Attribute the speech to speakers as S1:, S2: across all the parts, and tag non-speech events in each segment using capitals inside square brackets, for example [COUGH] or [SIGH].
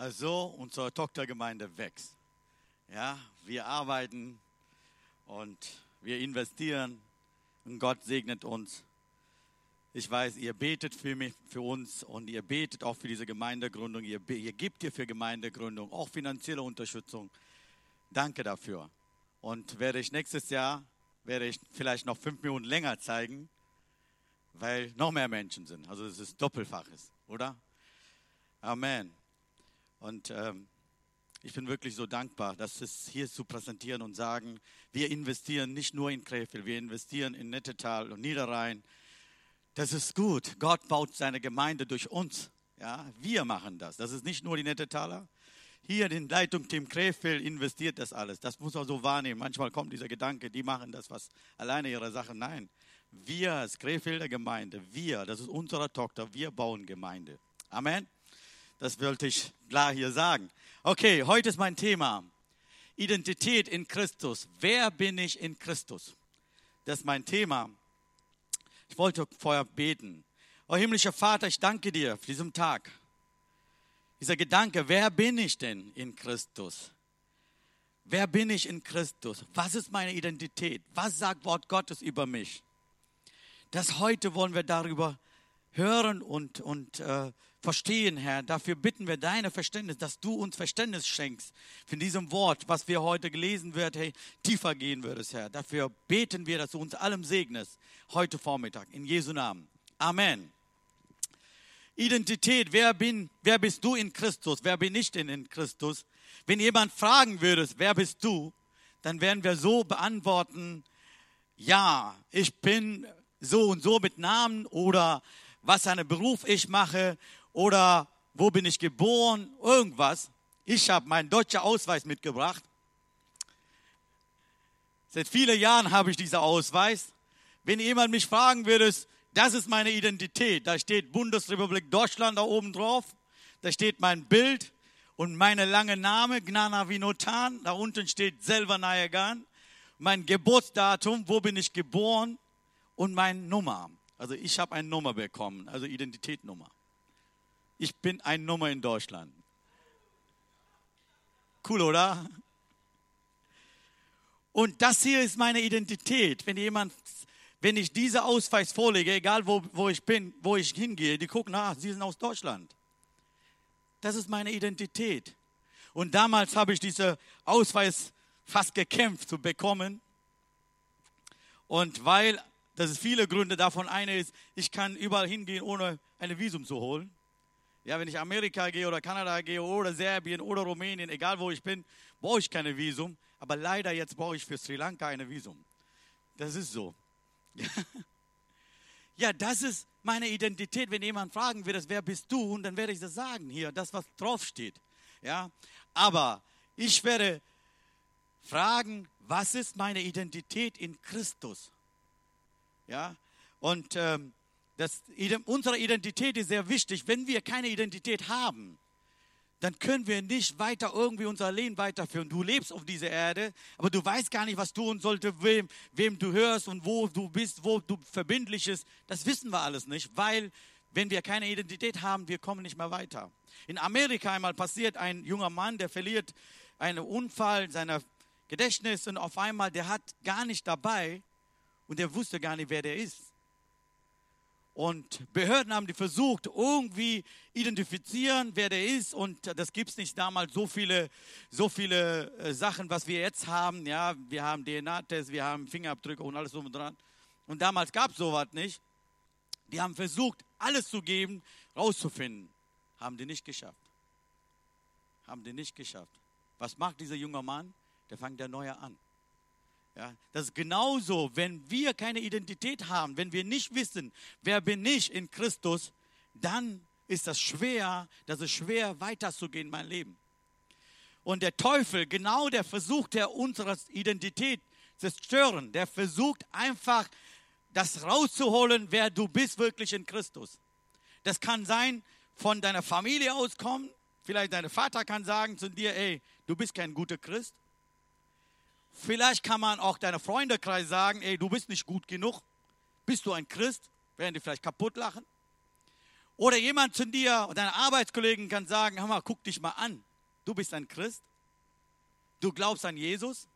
S1: Also unsere Tochtergemeinde wächst. Ja, wir arbeiten und wir investieren und Gott segnet uns. Ich weiß, ihr betet für mich, für uns und ihr betet auch für diese Gemeindegründung. Ihr, ihr gebt ihr für Gemeindegründung auch finanzielle Unterstützung. Danke dafür. Und werde ich nächstes Jahr, werde ich vielleicht noch fünf Minuten länger zeigen, weil noch mehr Menschen sind. Also es ist doppelfaches, oder? Amen. Und ähm, ich bin wirklich so dankbar, dass es hier zu präsentieren und sagen, wir investieren nicht nur in Krefeld, wir investieren in Nettetal und Niederrhein. Das ist gut. Gott baut seine Gemeinde durch uns. Ja, wir machen das. Das ist nicht nur die Nettetaler. Hier in Leitung Team Krefeld investiert das alles. Das muss man so wahrnehmen. Manchmal kommt dieser Gedanke, die machen das was alleine ihre Sache. Nein, wir als Krefelder Gemeinde, wir, das ist unsere Tochter, wir bauen Gemeinde. Amen. Das wollte ich klar hier sagen. Okay, heute ist mein Thema. Identität in Christus. Wer bin ich in Christus? Das ist mein Thema. Ich wollte vorher beten. Oh himmlischer Vater, ich danke dir für diesen Tag. Dieser Gedanke, wer bin ich denn in Christus? Wer bin ich in Christus? Was ist meine Identität? Was sagt Wort Gottes über mich? Das heute wollen wir darüber hören und, und äh, verstehen, Herr. Dafür bitten wir deine Verständnis, dass du uns Verständnis schenkst für diesem Wort, was wir heute gelesen wird, hey, tiefer gehen würdest, Herr. Dafür beten wir, dass du uns allem segnest, heute Vormittag, in Jesu Namen. Amen. Identität, wer, bin, wer bist du in Christus, wer bin ich denn in Christus? Wenn jemand fragen würde, wer bist du, dann werden wir so beantworten, ja, ich bin so und so mit Namen oder was für einen Beruf ich mache oder wo bin ich geboren, irgendwas. Ich habe meinen deutschen Ausweis mitgebracht. Seit vielen Jahren habe ich diesen Ausweis. Wenn jemand mich fragen würde, das ist meine Identität, da steht Bundesrepublik Deutschland da oben drauf, da steht mein Bild und meine lange Name, Gnana Vinotan, da unten steht Selva Nayagan, mein Geburtsdatum, wo bin ich geboren und meine Nummer. Also ich habe eine Nummer bekommen, also Identitätsnummer ich bin ein Nummer in Deutschland. Cool, oder? Und das hier ist meine Identität. Wenn jemand, wenn ich diese Ausweis vorlege, egal wo, wo ich bin, wo ich hingehe, die gucken, ah, sie sind aus Deutschland. Das ist meine Identität. Und damals habe ich diesen Ausweis fast gekämpft zu bekommen. Und weil, das ist viele Gründe, davon eine ist, ich kann überall hingehen, ohne ein Visum zu holen. Ja, wenn ich Amerika gehe oder Kanada gehe oder Serbien oder Rumänien, egal wo ich bin, brauche ich keine Visum. Aber leider jetzt brauche ich für Sri Lanka ein Visum. Das ist so. [LAUGHS] Ja, das ist meine Identität. Wenn jemand fragen wird, wer bist du, und dann werde ich das sagen hier, das was draufsteht. Ja, aber ich werde fragen, was ist meine Identität in Christus? Ja, und ähm, das, unsere Identität ist sehr wichtig. Wenn wir keine Identität haben, dann können wir nicht weiter irgendwie unser Leben weiterführen. Du lebst auf dieser Erde, aber du weißt gar nicht, was tun sollte, wem, wem du hörst und wo du bist, wo du verbindlich bist. Das wissen wir alles nicht, weil wenn wir keine Identität haben, wir kommen nicht mehr weiter. In Amerika einmal passiert ein junger Mann, der verliert einen Unfall seiner Gedächtnis und auf einmal, der hat gar nicht dabei und der wusste gar nicht, wer der ist. Und Behörden haben die versucht, irgendwie identifizieren, wer der ist. Und das gibt es nicht damals so viele, so viele äh, Sachen, was wir jetzt haben. Ja, wir haben DNA-Tests, wir haben Fingerabdrücke und alles so und dran. Und damals gab es sowas nicht. Die haben versucht, alles zu geben, rauszufinden. Haben die nicht geschafft. Haben die nicht geschafft. Was macht dieser junge Mann? Der fängt der Neue an. Ja, das ist genauso, wenn wir keine Identität haben, wenn wir nicht wissen, wer bin ich in Christus, dann ist das schwer, das ist schwer weiterzugehen in mein Leben. Und der Teufel, genau der versucht, der unsere Identität zu stören, der versucht einfach, das rauszuholen, wer du bist wirklich in Christus. Das kann sein, von deiner Familie auskommen. Vielleicht dein Vater kann sagen zu dir, ey, du bist kein guter Christ. Vielleicht kann man auch deiner Freundekreis sagen, ey, du bist nicht gut genug. Bist du ein Christ? Werden die vielleicht kaputt lachen? Oder jemand zu dir, deine Arbeitskollegen kann sagen, hör mal, guck dich mal an. Du bist ein Christ. Du glaubst an Jesus.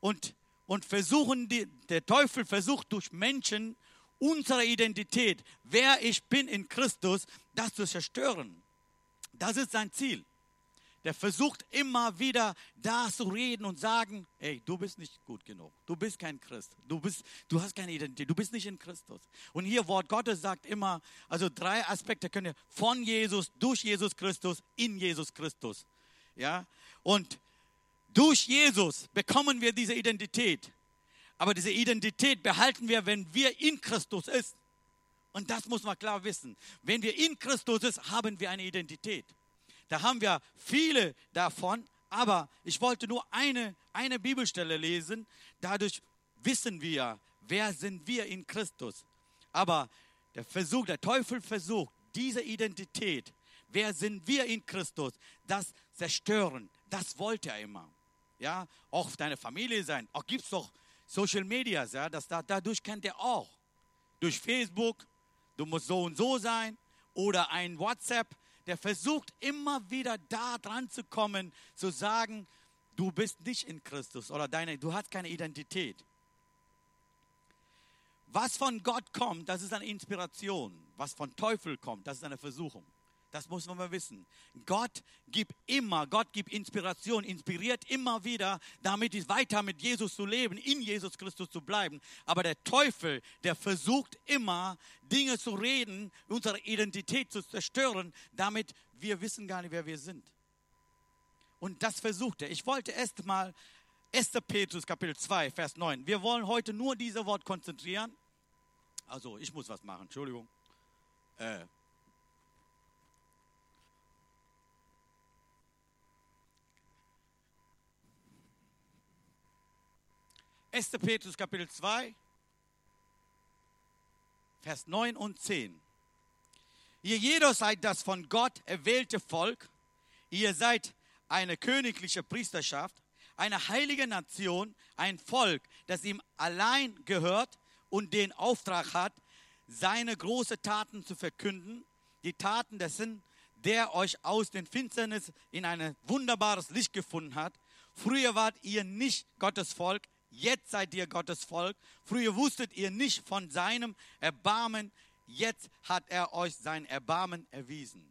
S1: Und, und versuchen die, der Teufel versucht durch Menschen unsere Identität, wer ich bin in Christus, das zu zerstören. Das ist sein Ziel der versucht immer wieder da zu reden und sagen, ey, du bist nicht gut genug. Du bist kein Christ. Du bist, du hast keine Identität. Du bist nicht in Christus. Und hier Wort Gottes sagt immer, also drei Aspekte können wir von Jesus, durch Jesus Christus, in Jesus Christus. Ja? Und durch Jesus bekommen wir diese Identität. Aber diese Identität behalten wir, wenn wir in Christus ist. Und das muss man klar wissen. Wenn wir in Christus ist, haben wir eine Identität. Da haben wir viele davon, aber ich wollte nur eine, eine Bibelstelle lesen. Dadurch wissen wir, wer sind wir in Christus. Aber der Versuch, der Teufel versucht, diese Identität, wer sind wir in Christus, das zerstören. Das wollte er immer. Ja, auch deine Familie sein. Auch gibt es doch Social Media, ja, das, dadurch kennt er auch. Durch Facebook, du musst so und so sein. Oder ein WhatsApp, der versucht immer wieder da dran zu kommen, zu sagen, du bist nicht in Christus oder deine, du hast keine Identität. Was von Gott kommt, das ist eine Inspiration. Was von Teufel kommt, das ist eine Versuchung. Das muss man mal wissen. Gott gibt immer, Gott gibt Inspiration, inspiriert immer wieder, damit es weiter mit Jesus zu leben, in Jesus Christus zu bleiben. Aber der Teufel, der versucht immer, Dinge zu reden, unsere Identität zu zerstören, damit wir wissen gar nicht, wer wir sind. Und das versucht er. Ich wollte erst mal 1. Petrus Kapitel 2, Vers 9. Wir wollen heute nur dieses Wort konzentrieren. Also, ich muss was machen, Entschuldigung. Äh, 1. Petrus Kapitel 2, Vers 9 und 10. Ihr jeder seid das von Gott erwählte Volk. Ihr seid eine königliche Priesterschaft, eine heilige Nation, ein Volk, das ihm allein gehört und den Auftrag hat, seine großen Taten zu verkünden. Die Taten dessen, der euch aus den Finsternis in ein wunderbares Licht gefunden hat. Früher wart ihr nicht Gottes Volk, Jetzt seid ihr Gottes Volk. Früher wusstet ihr nicht von seinem Erbarmen. Jetzt hat er euch sein Erbarmen erwiesen.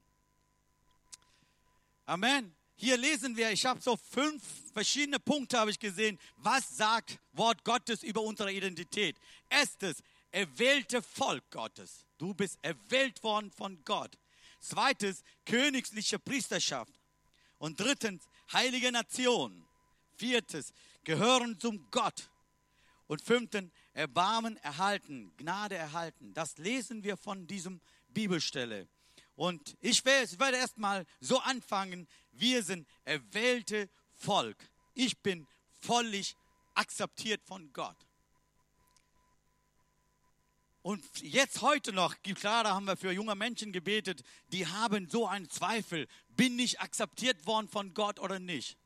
S1: Amen. Hier lesen wir, ich habe so fünf verschiedene Punkte habe ich gesehen. Was sagt Wort Gottes über unsere Identität? Erstes, erwählte Volk Gottes. Du bist erwählt worden von Gott. Zweites, königliche Priesterschaft. Und drittens, heilige Nation. Viertes, gehören zum Gott. Und fünften, Erbarmen erhalten, Gnade erhalten. Das lesen wir von diesem Bibelstelle. Und ich werde erstmal so anfangen, wir sind erwählte Volk. Ich bin völlig akzeptiert von Gott. Und jetzt heute noch, klar, da haben wir für junge Menschen gebetet, die haben so einen Zweifel, bin ich akzeptiert worden von Gott oder nicht?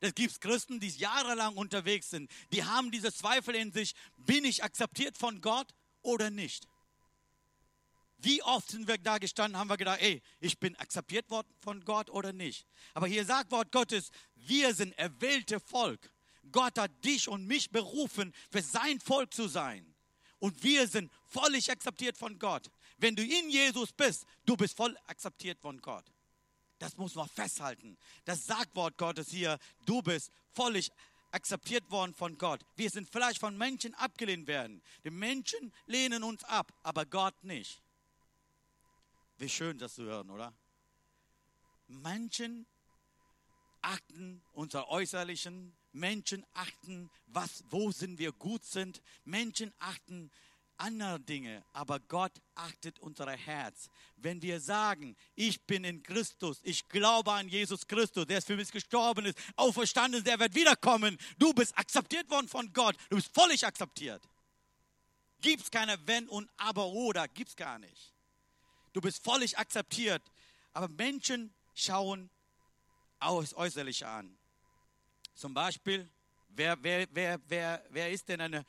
S1: Es gibt Christen, die jahrelang unterwegs sind, die haben diese Zweifel in sich, bin ich akzeptiert von Gott oder nicht? Wie oft sind wir da gestanden, haben wir gedacht, ey, ich bin akzeptiert worden von Gott oder nicht? Aber hier sagt Wort Gottes, wir sind erwählte Volk. Gott hat dich und mich berufen, für sein Volk zu sein. Und wir sind völlig akzeptiert von Gott. Wenn du in Jesus bist, du bist voll akzeptiert von Gott. Das muss man festhalten. Das sagt Wort Gottes hier. Du bist völlig akzeptiert worden von Gott. Wir sind vielleicht von Menschen abgelehnt werden. Die Menschen lehnen uns ab, aber Gott nicht. Wie schön das zu hören, oder? Menschen achten unser Äußerlichen. Menschen achten, was, wo sind wir gut sind. Menschen achten andere Dinge, aber Gott achtet unser Herz. Wenn wir sagen, ich bin in Christus, ich glaube an Jesus Christus, der ist für mich gestorben ist, auferstanden ist, der wird wiederkommen. Du bist akzeptiert worden von Gott, du bist völlig akzeptiert. Gibt es keine Wenn und Aber oder, gibt es gar nicht. Du bist völlig akzeptiert, aber Menschen schauen aus äußerlich an. Zum Beispiel, wer, wer, wer, wer, wer ist denn eine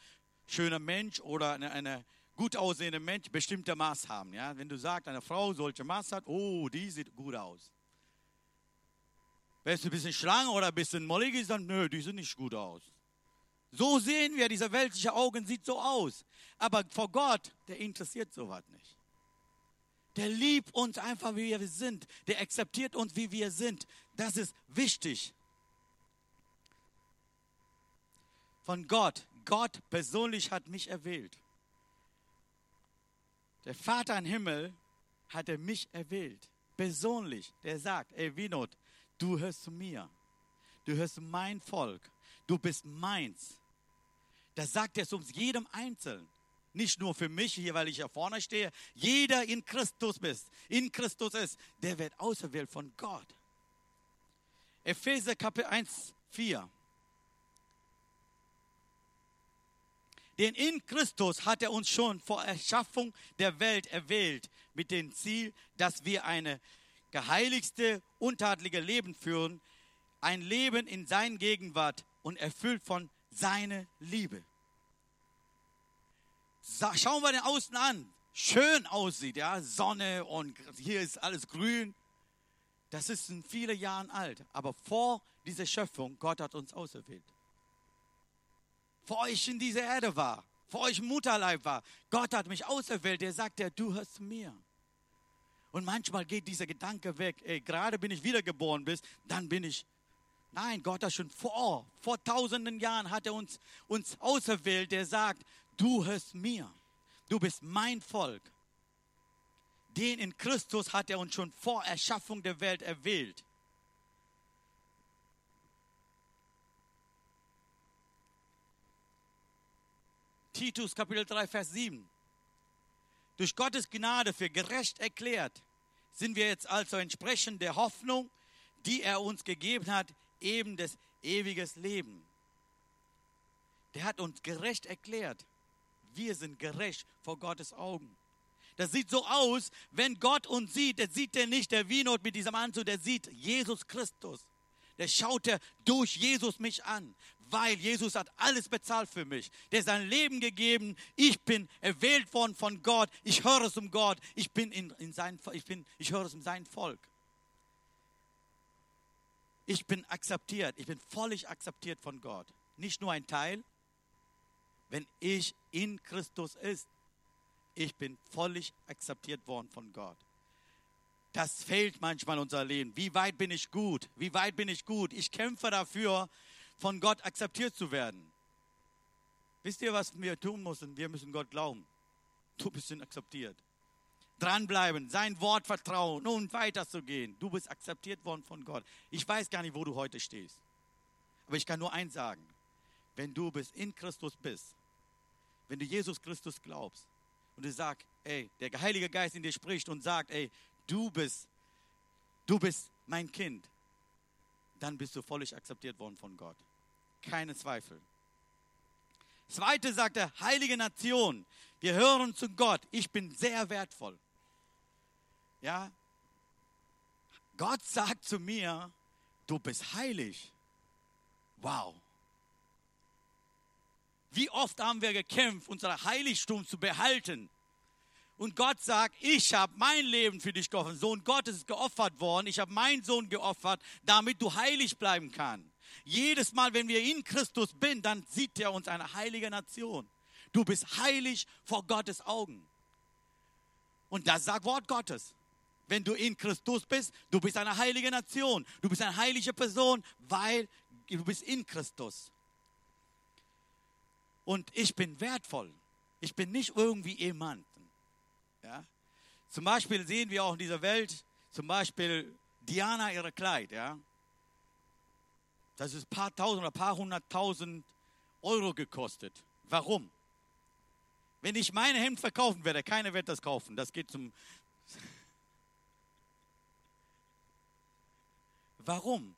S1: schöner Mensch oder eine, eine gut aussehende Mensch bestimmte Maß haben. Ja? Wenn du sagst, eine Frau solche Maß hat, oh, die sieht gut aus. Wenn du ein bisschen schlank oder ein bisschen mollig ist, dann nö, die sieht nicht gut aus. So sehen wir, diese weltliche Augen sieht so aus. Aber vor Gott, der interessiert sowas nicht. Der liebt uns einfach, wie wir sind. Der akzeptiert uns, wie wir sind. Das ist wichtig. Von Gott. Gott persönlich hat mich erwählt. Der Vater im Himmel hatte mich erwählt. Persönlich. Der sagt, ey Vinod, du hörst zu mir. Du hörst mein Volk. Du bist meins. Das sagt er zu jedem Einzelnen. Nicht nur für mich hier, weil ich hier vorne stehe. Jeder in Christus bist, in Christus ist, der wird auserwählt von Gott. Epheser Kapitel 1, 4. Denn in Christus hat er uns schon vor Erschaffung der Welt erwählt, mit dem Ziel, dass wir eine geheiligste, untadlige Leben führen, ein Leben in seiner Gegenwart und erfüllt von seiner Liebe. Schauen wir den Außen an. Schön aussieht, ja, Sonne und hier ist alles grün. Das ist in vielen Jahren alt. Aber vor dieser Schöpfung, Gott hat uns auserwählt. Vor euch in dieser Erde war, vor euch im Mutterleib war. Gott hat mich auserwählt. Er sagt, du hörst mir. Und manchmal geht dieser Gedanke weg, ey, gerade bin ich wiedergeboren bist, dann bin ich. Nein, Gott hat schon vor, vor tausenden Jahren hat er uns, uns auserwählt, der sagt, du hörst mir, du bist mein Volk. Den in Christus hat er uns schon vor Erschaffung der Welt erwählt. Titus Kapitel 3, Vers 7 durch Gottes Gnade für gerecht erklärt, sind wir jetzt also entsprechend der Hoffnung, die er uns gegeben hat, eben das ewiges Leben. Der hat uns gerecht erklärt. Wir sind gerecht vor Gottes Augen. Das sieht so aus, wenn Gott uns sieht, der sieht er nicht der Wienot mit diesem Anzug, der sieht Jesus Christus. Der schaut er durch Jesus mich an weil Jesus hat alles bezahlt für mich. Der sein Leben gegeben. Ich bin erwählt worden von Gott. Ich höre es um Gott. Ich bin in, in sein, ich bin, ich höre es um sein Volk. Ich bin akzeptiert. Ich bin völlig akzeptiert von Gott. Nicht nur ein Teil. Wenn ich in Christus ist, ich bin völlig akzeptiert worden von Gott. Das fehlt manchmal unser Leben. Wie weit bin ich gut? Wie weit bin ich gut? Ich kämpfe dafür, von Gott akzeptiert zu werden. Wisst ihr, was wir tun müssen? Wir müssen Gott glauben. Du bist akzeptiert. Dranbleiben, sein Wort vertrauen und weiterzugehen. Du bist akzeptiert worden von Gott. Ich weiß gar nicht, wo du heute stehst. Aber ich kann nur eins sagen. Wenn du bist in Christus bist, wenn du Jesus Christus glaubst und du sagst, ey, der Heilige Geist in dir spricht und sagt, ey, du bist, du bist mein Kind, dann bist du völlig akzeptiert worden von Gott keine Zweifel. Zweite sagt er, heilige Nation, wir hören zu Gott, ich bin sehr wertvoll. Ja, Gott sagt zu mir, du bist heilig. Wow. Wie oft haben wir gekämpft, unser Heiligtum zu behalten. Und Gott sagt, ich habe mein Leben für dich geopfert. Sohn Gottes ist geopfert worden. Ich habe meinen Sohn geopfert, damit du heilig bleiben kannst. Jedes Mal, wenn wir in Christus sind, dann sieht er uns eine heilige Nation. Du bist heilig vor Gottes Augen. Und das sagt Wort Gottes. Wenn du in Christus bist, du bist eine heilige Nation. Du bist eine heilige Person, weil du bist in Christus. Und ich bin wertvoll. Ich bin nicht irgendwie jemand. Ja? Zum Beispiel sehen wir auch in dieser Welt, zum Beispiel Diana ihre Kleid. Ja? Das ist ein paar tausend oder ein paar hunderttausend Euro gekostet. Warum? Wenn ich meine Hemd verkaufen werde, keiner wird das kaufen. Das geht zum. [LAUGHS] Warum?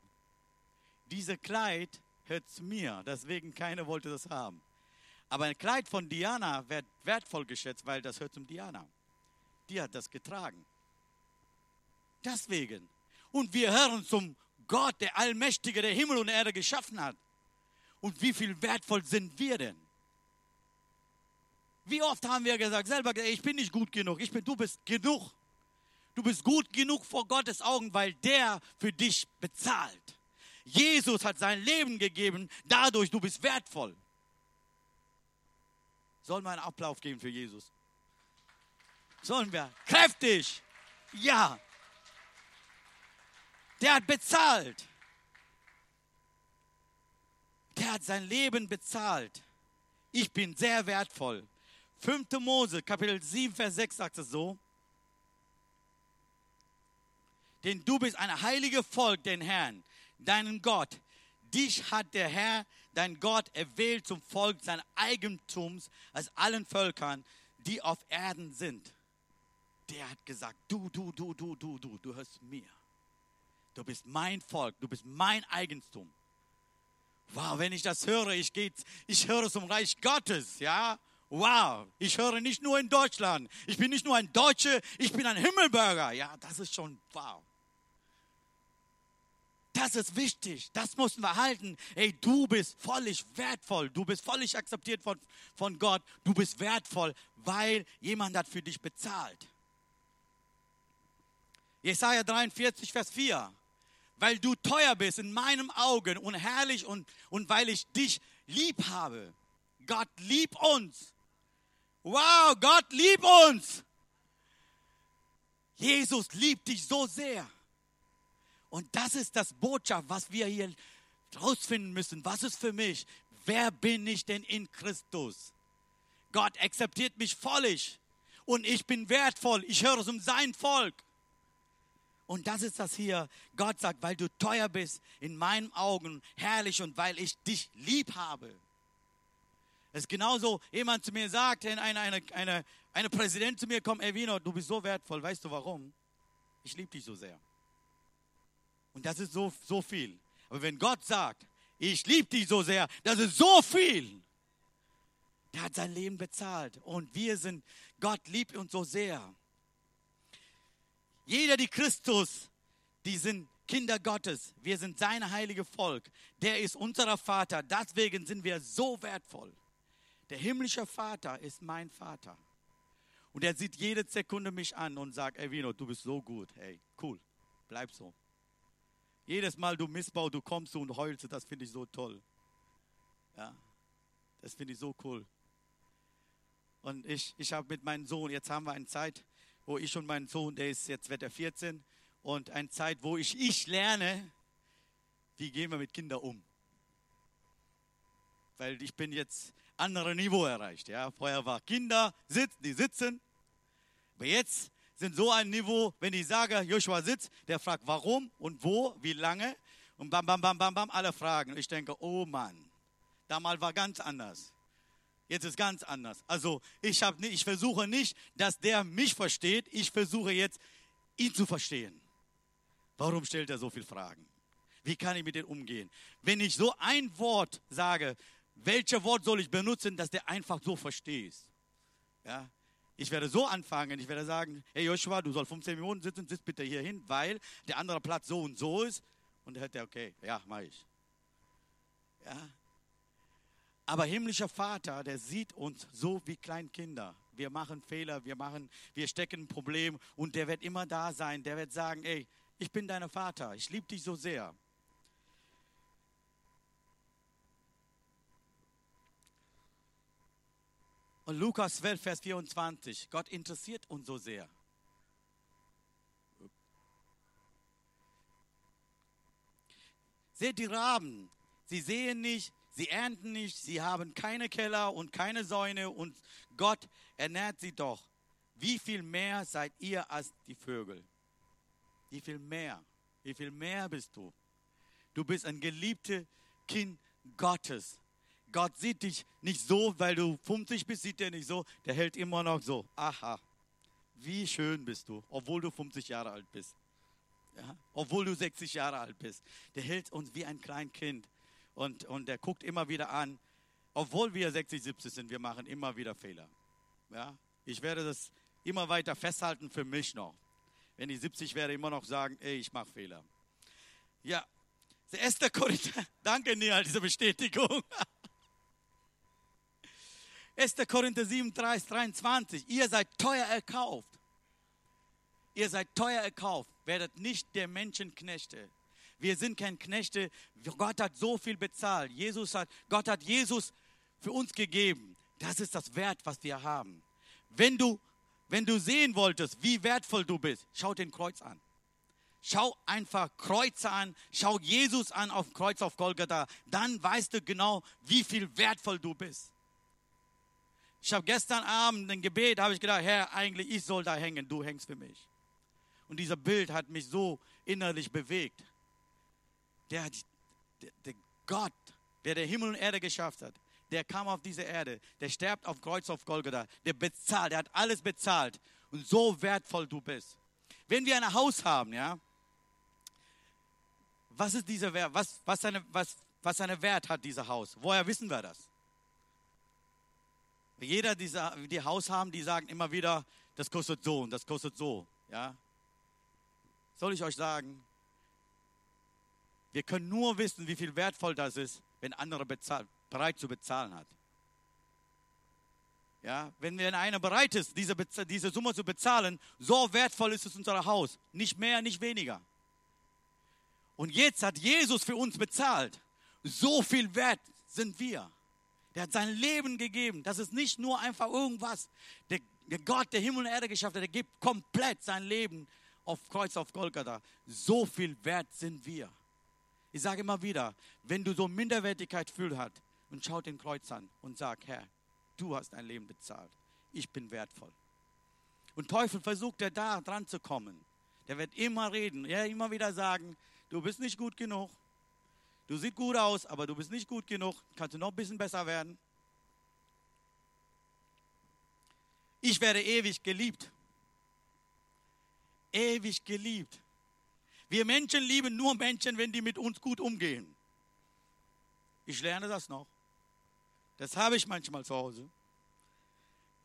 S1: Dieses Kleid hört mir, deswegen keiner wollte das haben. Aber ein Kleid von Diana wird wertvoll geschätzt, weil das hört zum Diana. Die hat das getragen. Deswegen. Und wir hören zum Gott, der Allmächtige, der Himmel und Erde geschaffen hat. Und wie viel wertvoll sind wir denn? Wie oft haben wir gesagt, selber ich bin nicht gut genug, ich bin, du bist genug. Du bist gut genug vor Gottes Augen, weil der für dich bezahlt. Jesus hat sein Leben gegeben, dadurch du bist wertvoll. Sollen wir einen Applaus geben für Jesus? Sollen wir? Kräftig. Ja. Der hat bezahlt. Der hat sein Leben bezahlt. Ich bin sehr wertvoll. 5. Mose, Kapitel 7, Vers 6 sagt es so. Denn du bist ein heiliges Volk, den Herrn, deinen Gott. Dich hat der Herr, dein Gott, erwählt zum Volk seines Eigentums als allen Völkern, die auf Erden sind. Der hat gesagt, du, du, du, du, du, du, du hörst mir. Du bist mein Volk, du bist mein Eigentum. Wow, wenn ich das höre, ich, geht, ich höre zum Reich Gottes, ja. Wow, ich höre nicht nur in Deutschland. Ich bin nicht nur ein Deutscher, ich bin ein Himmelbürger. Ja, das ist schon wow. Das ist wichtig, das müssen wir halten. Ey, du bist völlig wertvoll, du bist völlig akzeptiert von, von Gott, du bist wertvoll, weil jemand hat für dich bezahlt. Jesaja 43, Vers 4. Weil du teuer bist in meinem Augen und herrlich und, und weil ich dich lieb habe. Gott liebt uns. Wow, Gott liebt uns. Jesus liebt dich so sehr. Und das ist das Botschaft, was wir hier rausfinden müssen. Was ist für mich? Wer bin ich denn in Christus? Gott akzeptiert mich völlig. Und ich bin wertvoll. Ich höre es um sein Volk. Und das ist das hier. Gott sagt, weil du teuer bist, in meinen Augen herrlich und weil ich dich lieb habe. Es ist genauso, jemand zu mir sagt, wenn eine, eine, eine, eine Präsident zu mir kommt, Evino, du bist so wertvoll, weißt du warum? Ich liebe dich so sehr. Und das ist so, so viel. Aber wenn Gott sagt, ich liebe dich so sehr, das ist so viel. Der hat sein Leben bezahlt. Und wir sind, Gott liebt uns so sehr. Jeder, die Christus, die sind Kinder Gottes. Wir sind sein heiliges Volk. Der ist unser Vater. Deswegen sind wir so wertvoll. Der himmlische Vater ist mein Vater. Und er sieht jede Sekunde mich an und sagt, ey Vino, du bist so gut. Hey, cool. Bleib so. Jedes Mal du Missbau, du kommst und heulst, das finde ich so toll. Ja, das finde ich so cool. Und ich, ich habe mit meinem Sohn, jetzt haben wir eine Zeit, wo ich und mein Sohn, der ist jetzt wird er 14, und eine Zeit, wo ich, ich lerne, wie gehen wir mit Kindern um. Weil ich bin jetzt andere Niveau erreicht. Ja, vorher war Kinder, sitz, die sitzen, aber jetzt sind so ein Niveau, wenn ich sage, Joshua sitzt, der fragt, warum und wo, wie lange, und bam, bam, bam, bam, bam, alle fragen. Ich denke, oh Mann, damals war ganz anders. Jetzt ist ganz anders. Also ich, hab, ich versuche nicht, dass der mich versteht. Ich versuche jetzt, ihn zu verstehen. Warum stellt er so viele Fragen? Wie kann ich mit dem umgehen? Wenn ich so ein Wort sage, welches Wort soll ich benutzen, dass der einfach so versteht? Ja? Ich werde so anfangen, ich werde sagen, hey Joshua, du sollst 15 Minuten sitzen, sitz bitte hier hin, weil der andere Platz so und so ist. Und er hätte, okay, ja, mach ich. Ja, aber himmlischer Vater, der sieht uns so wie Kleinkinder. Wir machen Fehler, wir machen, wir stecken ein Problem und der wird immer da sein. Der wird sagen, ey, ich bin dein Vater, ich liebe dich so sehr. Und Lukas 12, Vers 24, Gott interessiert uns so sehr. Seht die Raben, sie sehen nicht, Sie ernten nicht, sie haben keine Keller und keine Säune und Gott ernährt sie doch. Wie viel mehr seid ihr als die Vögel? Wie viel mehr? Wie viel mehr bist du? Du bist ein geliebtes Kind Gottes. Gott sieht dich nicht so, weil du 50 bist, sieht er nicht so. Der hält immer noch so. Aha, wie schön bist du, obwohl du 50 Jahre alt bist. Ja? Obwohl du 60 Jahre alt bist. Der hält uns wie ein kleines Kind und, und er guckt immer wieder an, obwohl wir 60, 70 sind, wir machen immer wieder Fehler. Ja? Ich werde das immer weiter festhalten für mich noch. Wenn ich 70 wäre, immer noch sagen, ey, ich mache Fehler. Ja, der erste Korinther, [LAUGHS] danke Nia, diese Bestätigung. [LAUGHS] 1. Korinther 7, 23. Ihr seid teuer erkauft. Ihr seid teuer erkauft. Werdet nicht der Menschen Knechte. Wir sind kein Knechte. Gott hat so viel bezahlt. Jesus hat, Gott hat Jesus für uns gegeben. Das ist das Wert, was wir haben. Wenn du, wenn du sehen wolltest, wie wertvoll du bist, schau den Kreuz an. Schau einfach Kreuze an, schau Jesus an auf dem Kreuz auf Golgatha. Dann weißt du genau, wie viel wertvoll du bist. Ich habe gestern Abend ein Gebet, habe ich gedacht, Herr, eigentlich ich soll da hängen, du hängst für mich. Und dieser Bild hat mich so innerlich bewegt. Der, der, der Gott, der der Himmel und Erde geschafft hat, der kam auf diese Erde, der stirbt auf Kreuz auf Golgatha, der bezahlt, der hat alles bezahlt und so wertvoll du bist. Wenn wir ein Haus haben, ja, was ist dieser Wert? Was, was, seine, was, was seine Wert hat dieser Haus? Woher wissen wir das? Jeder, dieser, die Haus haben, die sagen immer wieder, das kostet so und das kostet so. Ja? Soll ich euch sagen, wir können nur wissen, wie viel wertvoll das ist, wenn andere bezahl, bereit zu bezahlen hat. Ja, wenn, einer bereit ist, diese, diese Summe zu bezahlen, so wertvoll ist es unser Haus. Nicht mehr, nicht weniger. Und jetzt hat Jesus für uns bezahlt. So viel wert sind wir. Der hat sein Leben gegeben. Das ist nicht nur einfach irgendwas. Der, der Gott, der Himmel und Erde geschafft hat, der gibt komplett sein Leben auf Kreuz auf Golgatha. So viel wert sind wir. Ich sage immer wieder, wenn du so Minderwertigkeit fühlst und schau den Kreuz an und sag, Herr, du hast dein Leben bezahlt. Ich bin wertvoll. Und Teufel versucht er da dran zu kommen. Der wird immer reden, ja, immer wieder sagen, du bist nicht gut genug. Du siehst gut aus, aber du bist nicht gut genug. Kannst du noch ein bisschen besser werden? Ich werde ewig geliebt. Ewig geliebt. Wir Menschen lieben nur Menschen, wenn die mit uns gut umgehen. Ich lerne das noch. Das habe ich manchmal zu Hause.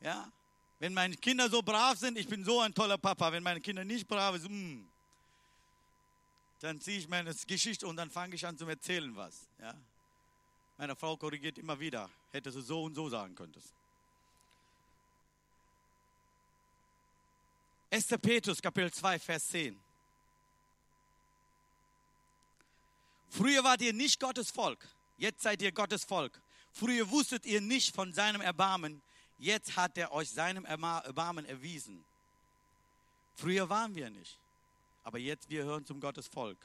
S1: Ja, wenn meine Kinder so brav sind, ich bin so ein toller Papa. Wenn meine Kinder nicht brav sind, mh, hm, dann ziehe ich meine Geschichte und dann fange ich an zu erzählen was. Ja? Meine Frau korrigiert immer wieder, hätte sie so und so sagen könntest. 1. Petrus, Kapitel 2, Vers 10. Früher wart ihr nicht Gottes Volk, jetzt seid ihr Gottes Volk. Früher wusstet ihr nicht von seinem Erbarmen, jetzt hat er euch seinem Erbarmen erwiesen. Früher waren wir nicht. Aber jetzt, wir hören zum Gottes Volk.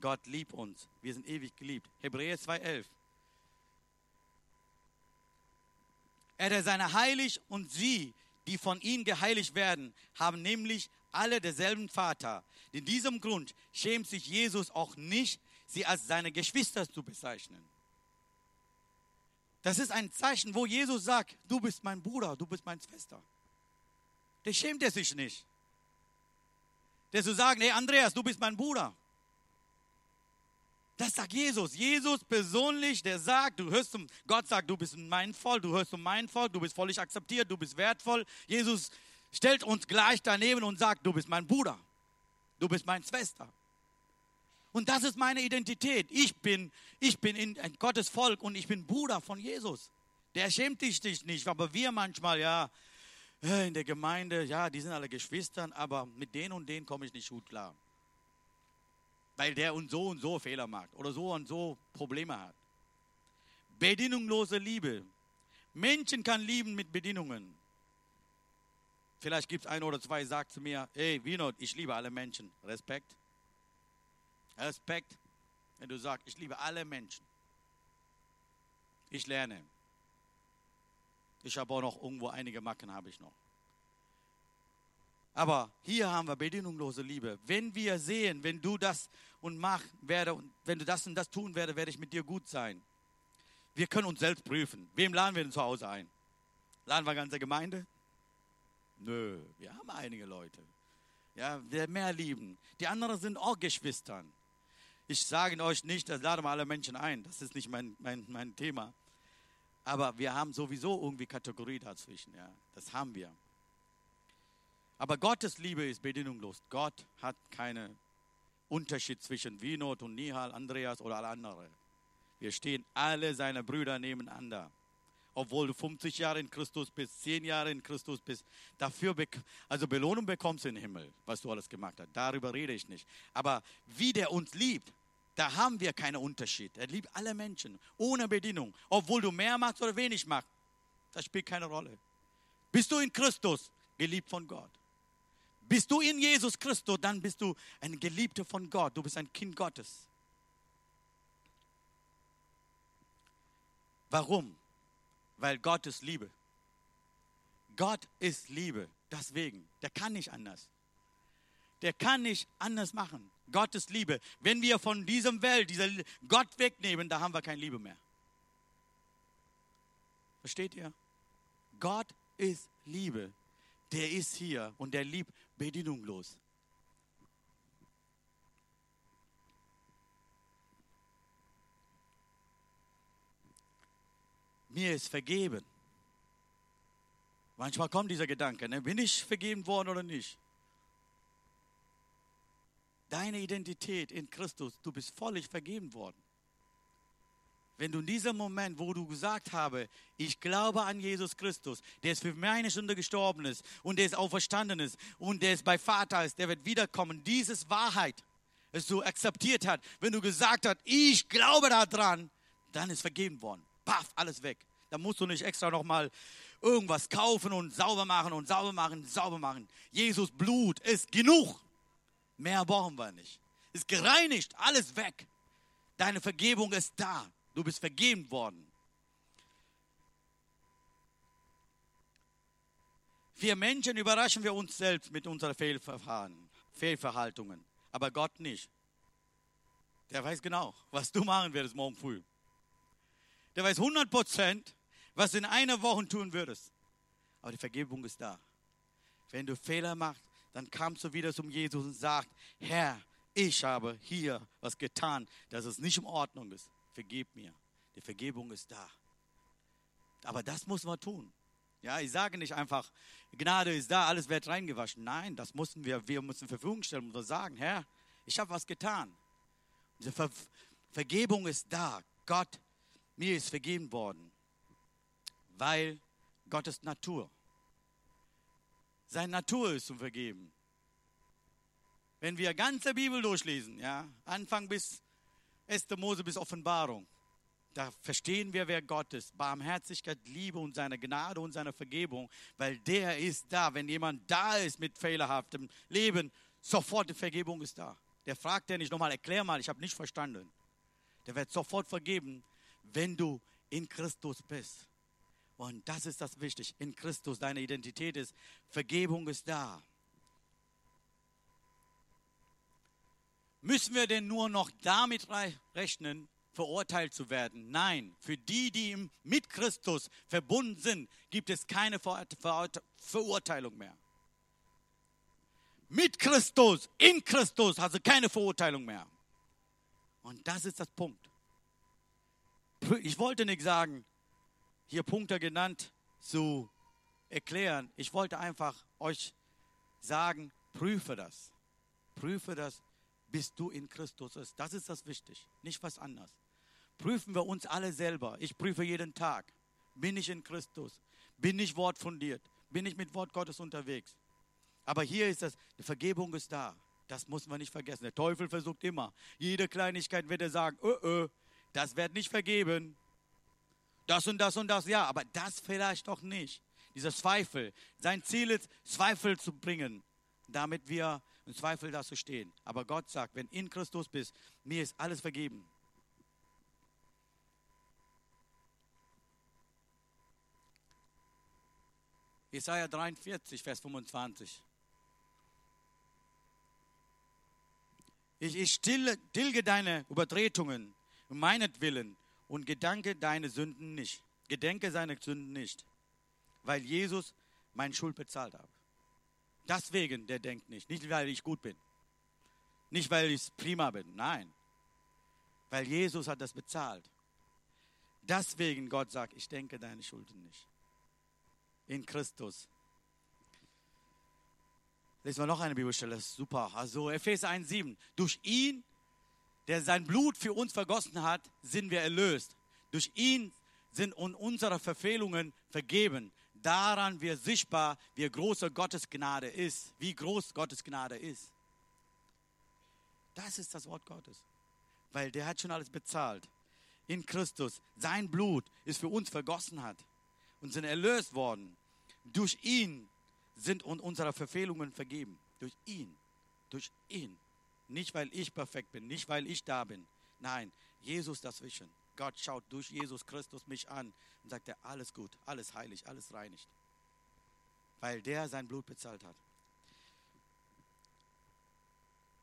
S1: Gott liebt uns. Wir sind ewig geliebt. Hebräer 2,11. Er der seine heilig und sie, die von ihm geheiligt werden, haben nämlich alle derselben Vater. In diesem Grund schämt sich Jesus auch nicht, sie als seine Geschwister zu bezeichnen. Das ist ein Zeichen, wo Jesus sagt, du bist mein Bruder, du bist meine Schwester. Der schämt er sich nicht der zu sagen, hey Andreas, du bist mein Bruder. Das sagt Jesus. Jesus persönlich, der sagt, du hörst zum, Gott sagt, du bist mein Volk, du hörst zum mein Volk, du bist völlig akzeptiert, du bist wertvoll. Jesus stellt uns gleich daneben und sagt, du bist mein Bruder, du bist meine Schwester. Und das ist meine Identität. Ich bin, ich bin in Gottes Volk und ich bin Bruder von Jesus. Der schämt dich nicht, aber wir manchmal, ja, äh, in der Gemeinde, ja, die sind alle Geschwistern, aber mit denen und denen komme ich nicht gut klar. Weil der und so und so Fehler macht oder so und so Probleme hat. Bedingungslose Liebe. Menschen kann lieben mit Bedingungen. Vielleicht gibt es ein oder zwei, sagt zu mir, hey, Vinod, ich liebe alle Menschen. Respekt. Respekt, wenn du sagst, ich liebe alle Menschen. Ich lerne. Ich habe auch noch irgendwo einige Macken, habe ich noch. Aber hier haben wir bedingungslose Liebe. Wenn wir sehen, wenn du das und mach werde, wenn du das und das tun werde, werde ich mit dir gut sein. Wir können uns selbst prüfen. Wem laden wir denn zu Hause ein? Laden wir ganze Gemeinde? Nö, wir haben einige Leute. Ja, wir mehr lieben. Die anderen sind auch Geschwistern. Ich sage euch nicht, das laden wir alle Menschen ein. Das ist nicht mein, mein, mein Thema. Aber wir haben sowieso irgendwie Kategorie dazwischen. Ja, das haben wir. Aber Gottes Liebe ist bedingungslos. Gott hat keinen Unterschied zwischen Vinod und Nihal, Andreas oder alle anderen. Wir stehen alle seine Brüder nebeneinander. Obwohl du 50 Jahre in Christus bist, 10 Jahre in Christus bist. Dafür, also Belohnung bekommst du im Himmel, was du alles gemacht hast. Darüber rede ich nicht. Aber wie der uns liebt, da haben wir keinen Unterschied. Er liebt alle Menschen, ohne Bedienung. Obwohl du mehr machst oder wenig machst, das spielt keine Rolle. Bist du in Christus, geliebt von Gott. Bist du in Jesus Christus, dann bist du ein Geliebter von Gott. Du bist ein Kind Gottes. Warum? Weil Gott ist Liebe. Gott ist Liebe. Deswegen, der kann nicht anders. Der kann nicht anders machen. Gott ist Liebe. Wenn wir von diesem Welt, dieser Gott wegnehmen, da haben wir keine Liebe mehr. Versteht ihr? Gott ist Liebe. Der ist hier und der liebt bedienunglos. Mir ist vergeben. Manchmal kommt dieser Gedanke, ne? bin ich vergeben worden oder nicht? Deine Identität in Christus, du bist völlig vergeben worden. Wenn du in diesem Moment, wo du gesagt habe, ich glaube an Jesus Christus, der ist für meine Sünde gestorben ist und der ist auferstanden ist und der ist bei Vater ist, der wird wiederkommen, dieses Wahrheit, es du akzeptiert hat, wenn du gesagt hast, ich glaube daran, dann ist vergeben worden. Paff, alles weg. Da musst du nicht extra nochmal irgendwas kaufen und sauber machen und sauber machen, sauber machen. Jesus Blut ist genug. Mehr brauchen wir nicht. Ist gereinigt, alles weg. Deine Vergebung ist da. Du bist vergeben worden. Wir Menschen überraschen wir uns selbst mit unseren Fehlverfahren, Fehlverhaltungen, aber Gott nicht. Der weiß genau, was du machen wirst morgen früh. Der weiß 100 Prozent, was du in einer Woche tun würdest. Aber die Vergebung ist da. Wenn du Fehler machst, dann kamst du wieder zum Jesus und sagst, Herr, ich habe hier was getan, dass es nicht in Ordnung ist. Vergib mir. Die Vergebung ist da. Aber das muss man tun. Ja, ich sage nicht einfach, Gnade ist da, alles wird reingewaschen. Nein, das müssen wir, wir müssen Verfügung stellen und sagen, Herr, ich habe was getan. Diese Ver Vergebung ist da. Gott mir ist vergeben worden, weil Gottes Natur. Seine Natur ist zu vergeben. Wenn wir ganze Bibel durchlesen, ja, Anfang bis 1. Mose bis Offenbarung, da verstehen wir, wer Gott ist. Barmherzigkeit, Liebe und seine Gnade und seine Vergebung, weil der ist da. Wenn jemand da ist mit fehlerhaftem Leben, sofort die Vergebung ist da. Der fragt ja nicht nochmal, erklär mal, ich habe nicht verstanden. Der wird sofort vergeben, wenn du in Christus bist. Und das ist das Wichtige. In Christus, deine Identität ist, Vergebung ist da. Müssen wir denn nur noch damit rechnen, verurteilt zu werden? Nein, für die, die mit Christus verbunden sind, gibt es keine Verurteilung mehr. Mit Christus, in Christus, hast du keine Verurteilung mehr. Und das ist das Punkt ich wollte nicht sagen, hier Punkte genannt zu erklären. Ich wollte einfach euch sagen, prüfe das. Prüfe das, bis du in Christus bist. Das ist das wichtig, nicht was anderes. Prüfen wir uns alle selber. Ich prüfe jeden Tag. Bin ich in Christus? Bin ich wortfundiert? Bin ich mit Wort Gottes unterwegs? Aber hier ist das, die Vergebung ist da. Das muss man nicht vergessen. Der Teufel versucht immer. Jede Kleinigkeit wird er sagen, öh, öh, das wird nicht vergeben. Das und das und das, ja, aber das vielleicht doch nicht. Dieser Zweifel. Sein Ziel ist, Zweifel zu bringen, damit wir im Zweifel dazu stehen. Aber Gott sagt, wenn in Christus bist, mir ist alles vergeben. Jesaja 43, Vers 25. Ich, ich tilge deine Übertretungen meinetwillen und gedanke deine Sünden nicht. Gedenke seine Sünden nicht, weil Jesus meine Schuld bezahlt hat. Deswegen, der denkt nicht. Nicht, weil ich gut bin. Nicht, weil ich prima bin. Nein. Weil Jesus hat das bezahlt. Deswegen Gott sagt, ich denke deine Schulden nicht. In Christus. Lesen wir noch eine Bibelstelle, das ist super. Also Epheser 1,7. Durch ihn der sein Blut für uns vergossen hat, sind wir erlöst. Durch ihn sind unsere Verfehlungen vergeben. Daran wird sichtbar, wie groß Gottes Gnade ist, wie groß Gottes Gnade ist. Das ist das Wort Gottes, weil der hat schon alles bezahlt. In Christus, sein Blut ist für uns vergossen hat und sind erlöst worden. Durch ihn sind unsere Verfehlungen vergeben. Durch ihn. Durch ihn. Nicht, weil ich perfekt bin, nicht, weil ich da bin. Nein, Jesus dazwischen. Gott schaut durch Jesus Christus mich an und sagt er, alles gut, alles heilig, alles reinigt. Weil der sein Blut bezahlt hat.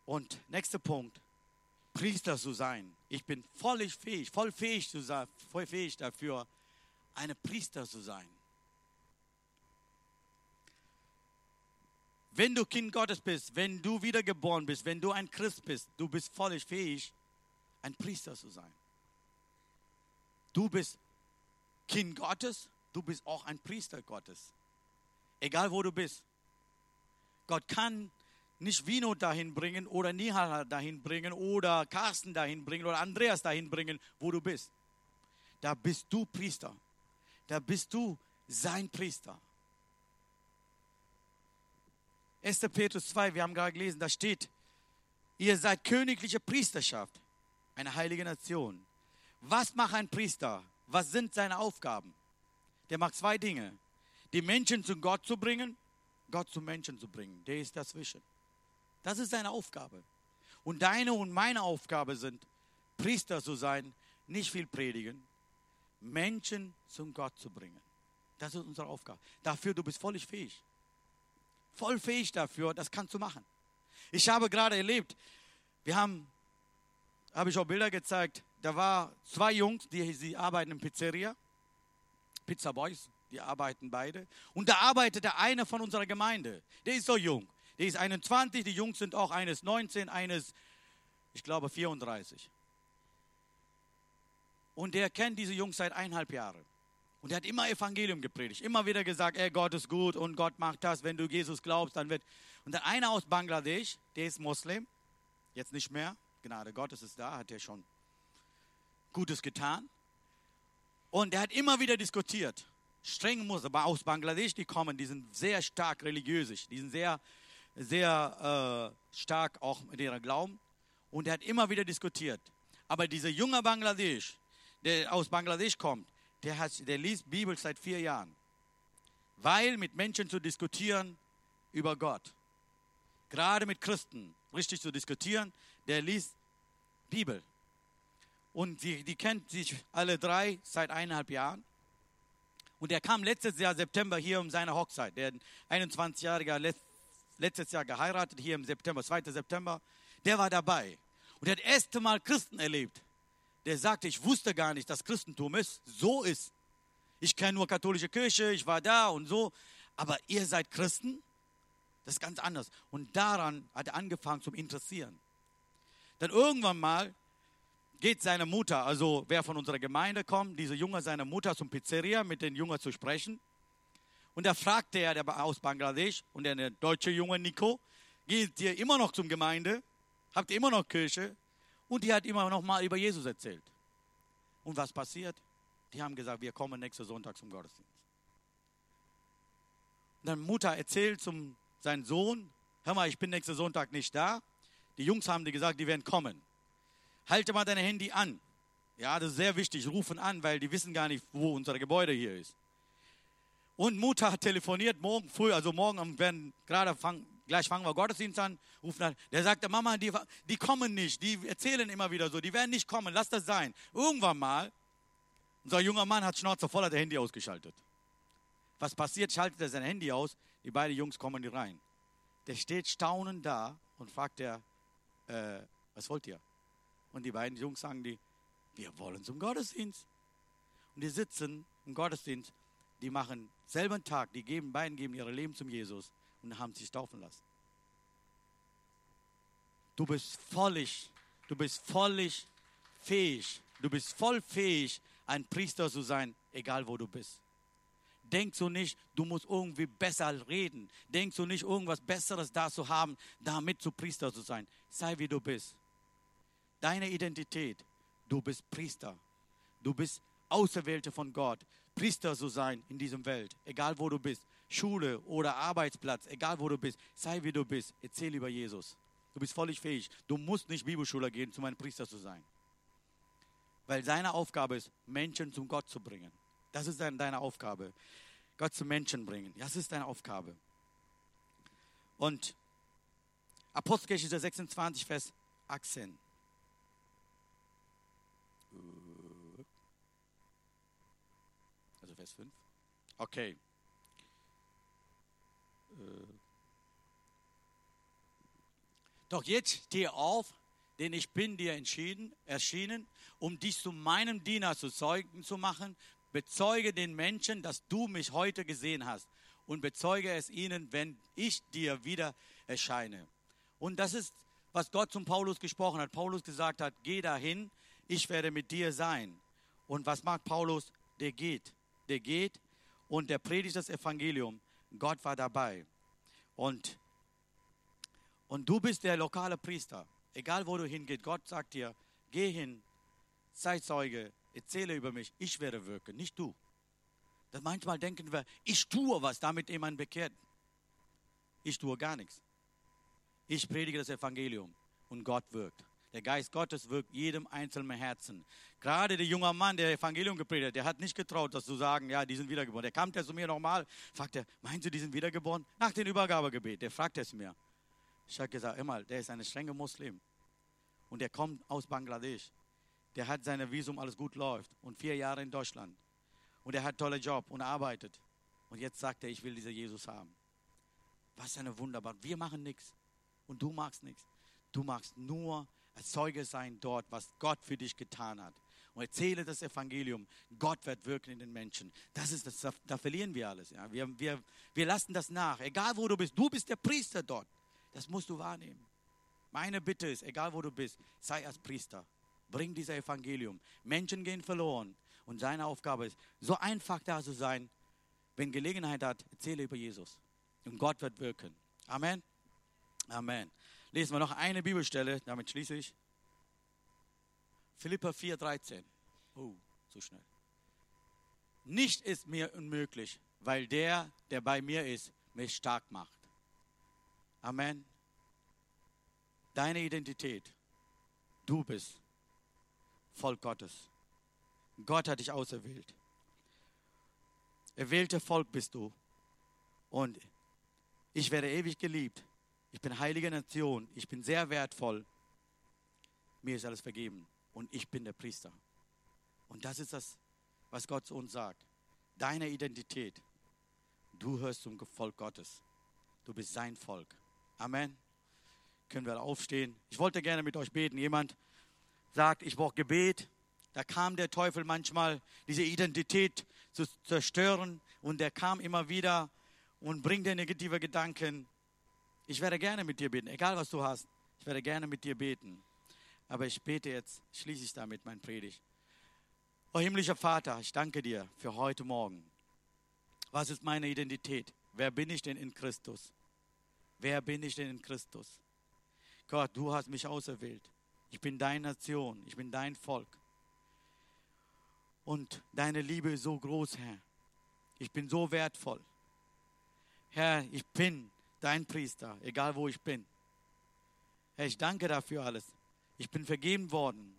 S1: Und nächster Punkt, Priester zu sein. Ich bin völlig fähig, voll fähig, zu sein, voll fähig dafür, eine Priester zu sein. Wenn du Kind Gottes bist, wenn du wiedergeboren bist, wenn du ein Christ bist, du bist völlig fähig, ein Priester zu sein. Du bist Kind Gottes, du bist auch ein Priester Gottes. Egal wo du bist. Gott kann nicht Vino dahin bringen oder Nihal dahin bringen oder Carsten dahin bringen oder Andreas dahin bringen, wo du bist. Da bist du Priester. Da bist du sein Priester. 1. Petrus 2, wir haben gerade gelesen, da steht, ihr seid königliche Priesterschaft, eine heilige Nation. Was macht ein Priester? Was sind seine Aufgaben? Der macht zwei Dinge. Die Menschen zu Gott zu bringen, Gott zu Menschen zu bringen. Der ist dazwischen. Das ist seine Aufgabe. Und deine und meine Aufgabe sind, Priester zu sein, nicht viel predigen, Menschen zum Gott zu bringen. Das ist unsere Aufgabe. Dafür du bist völlig fähig voll fähig dafür, das kannst du machen. Ich habe gerade erlebt, wir haben, habe ich auch Bilder gezeigt, da war zwei Jungs, die sie arbeiten in Pizzeria, Pizza Boys, die arbeiten beide. Und da arbeitet der eine von unserer Gemeinde, der ist so jung. Der ist 21, die Jungs sind auch eines 19, eines, ich glaube, 34. Und der kennt diese Jungs seit eineinhalb Jahren. Und er hat immer Evangelium gepredigt, immer wieder gesagt, ey, Gott ist gut und Gott macht das, wenn du Jesus glaubst, dann wird. Und dann einer aus Bangladesch, der ist Moslem, jetzt nicht mehr, Gnade Gottes ist da, hat er schon Gutes getan. Und er hat immer wieder diskutiert. Streng muss, aber aus Bangladesch, die kommen, die sind sehr stark religiös, die sind sehr, sehr äh, stark auch mit ihrem Glauben. Und er hat immer wieder diskutiert. Aber dieser junge Bangladesch, der aus Bangladesch kommt, der, hat, der liest Bibel seit vier Jahren. Weil mit Menschen zu diskutieren über Gott, gerade mit Christen richtig zu diskutieren, der liest Bibel. Und die, die kennt sich alle drei seit eineinhalb Jahren. Und er kam letztes Jahr September hier um seine Hochzeit. Der 21-Jährige letztes Jahr geheiratet, hier im September, 2. September. Der war dabei. Und er hat das erste Mal Christen erlebt der sagte, ich wusste gar nicht, dass Christentum ist, so ist. Ich kenne nur katholische Kirche, ich war da und so, aber ihr seid Christen? Das ist ganz anders. Und daran hat er angefangen zu interessieren. Dann irgendwann mal geht seine Mutter, also wer von unserer Gemeinde kommt, diese Junge seine Mutter zum Pizzeria mit den Jungen zu sprechen. Und da fragte er der aus Bangladesch und der deutsche Junge Nico, geht ihr immer noch zum Gemeinde? Habt ihr immer noch Kirche? Und die hat immer noch mal über Jesus erzählt. Und was passiert? Die haben gesagt, wir kommen nächsten Sonntag zum Gottesdienst. Und dann Mutter erzählt zum seinen Sohn, hör mal, ich bin nächsten Sonntag nicht da. Die Jungs haben dir gesagt, die werden kommen. Halte mal dein Handy an. Ja, das ist sehr wichtig. Rufen an, weil die wissen gar nicht, wo unser Gebäude hier ist. Und Mutter hat telefoniert morgen früh, also morgen werden gerade fangen, Gleich fangen wir Gottesdienst an, rufen an. Der sagte, Mama, die, die kommen nicht, die erzählen immer wieder so, die werden nicht kommen, lass das sein. Irgendwann mal, unser junger Mann hat Schnauze voll, hat das Handy ausgeschaltet. Was passiert? Schaltet er sein Handy aus, die beiden Jungs kommen nicht rein. Der steht staunend da und fragt er, äh, was wollt ihr? Und die beiden Jungs sagen die, wir wollen zum Gottesdienst. Und die sitzen im Gottesdienst, die machen selben Tag, die geben, beiden geben ihre Leben zum Jesus und haben sich taufen lassen. Du bist völlig, du bist völlig fähig, du bist voll fähig, ein Priester zu sein, egal wo du bist. Denkst du nicht, du musst irgendwie besser reden. Denkst du nicht, irgendwas Besseres da zu haben, damit zu Priester zu sein. Sei wie du bist. Deine Identität, du bist Priester. Du bist Auserwählte von Gott, Priester zu sein in diesem Welt, egal wo du bist, Schule oder Arbeitsplatz, egal wo du bist, sei wie du bist, erzähl über Jesus. Du bist völlig fähig. Du musst nicht Bibelschule gehen, um ein Priester zu sein. Weil seine Aufgabe ist, Menschen zum Gott zu bringen. Das ist deine Aufgabe. Gott zu Menschen bringen. Das ist deine Aufgabe. Und Apostelgeschichte 26, Vers 18. Also Vers 5. Okay. Doch jetzt steh auf, denn ich bin dir entschieden, erschienen, um dich zu meinem Diener zu Zeugen zu machen. Bezeuge den Menschen, dass du mich heute gesehen hast und bezeuge es ihnen, wenn ich dir wieder erscheine. Und das ist, was Gott zum Paulus gesprochen hat. Paulus gesagt hat, geh dahin, ich werde mit dir sein. Und was macht Paulus? Der geht, der geht und der predigt das Evangelium. Gott war dabei. Und, und du bist der lokale Priester. Egal wo du hingehst, Gott sagt dir, geh hin, sei Zeuge, erzähle über mich, ich werde wirken, nicht du. Das manchmal denken wir, ich tue was, damit jemand bekehrt. Ich tue gar nichts. Ich predige das Evangelium und Gott wirkt. Der Geist Gottes wirkt jedem einzelnen Herzen. Gerade der junge Mann, der Evangelium gepredigt hat, der hat nicht getraut, das zu sagen, ja, die sind wiedergeboren. Der kam der zu mir nochmal, fragt er, meinen Sie, die sind wiedergeboren? Nach dem Übergabegebet, der fragt es mir. Ich habe gesagt, immer, der ist ein strenger Muslim. Und der kommt aus Bangladesch. Der hat seine Visum, alles gut läuft. Und vier Jahre in Deutschland. Und er hat einen tollen Job und arbeitet. Und jetzt sagt er, ich will diesen Jesus haben. Was eine wunderbar. Wir machen nichts. Und du magst nichts. Du magst nur als Zeuge sein dort, was Gott für dich getan hat. Und erzähle das Evangelium. Gott wird wirken in den Menschen. Das ist das, da, da verlieren wir alles. Ja. Wir, wir, wir lassen das nach. Egal wo du bist, du bist der Priester dort. Das musst du wahrnehmen. Meine Bitte ist, egal wo du bist, sei als Priester. Bring dieses Evangelium. Menschen gehen verloren. Und seine Aufgabe ist, so einfach da zu sein, wenn Gelegenheit hat, erzähle über Jesus. Und Gott wird wirken. Amen. Amen. Lesen wir noch eine Bibelstelle, damit schließe ich. Philippa 4, 13. Oh, so schnell. Nicht ist mir unmöglich, weil der, der bei mir ist, mich stark macht. Amen. Deine Identität. Du bist Volk Gottes. Gott hat dich auserwählt. Erwählte Volk bist du. Und ich werde ewig geliebt. Ich bin heilige Nation. Ich bin sehr wertvoll. Mir ist alles vergeben. Und ich bin der Priester. Und das ist das, was Gott zu uns sagt. Deine Identität. Du hörst zum Volk Gottes. Du bist sein Volk. Amen. Können wir aufstehen? Ich wollte gerne mit euch beten. Jemand sagt, ich brauche Gebet. Da kam der Teufel manchmal, diese Identität zu zerstören. Und der kam immer wieder und bringt dir negative Gedanken. Ich werde gerne mit dir beten, egal was du hast. Ich werde gerne mit dir beten. Aber ich bete jetzt, schließe ich damit mein Predigt. O himmlischer Vater, ich danke dir für heute Morgen. Was ist meine Identität? Wer bin ich denn in Christus? Wer bin ich denn in Christus? Gott, du hast mich auserwählt. Ich bin deine Nation, ich bin dein Volk. Und deine Liebe ist so groß, Herr. Ich bin so wertvoll. Herr, ich bin dein Priester, egal wo ich bin. Herr, ich danke dafür alles. Ich bin vergeben worden.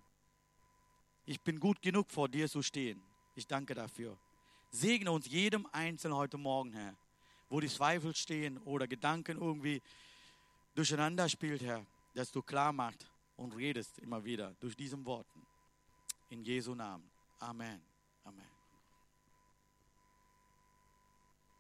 S1: Ich bin gut genug vor dir zu stehen. Ich danke dafür. Segne uns jedem Einzelnen heute Morgen, Herr, wo die Zweifel stehen oder Gedanken irgendwie durcheinander spielt, Herr, dass du klar machst und redest immer wieder durch diesen Worten. In Jesu Namen. Amen. Amen.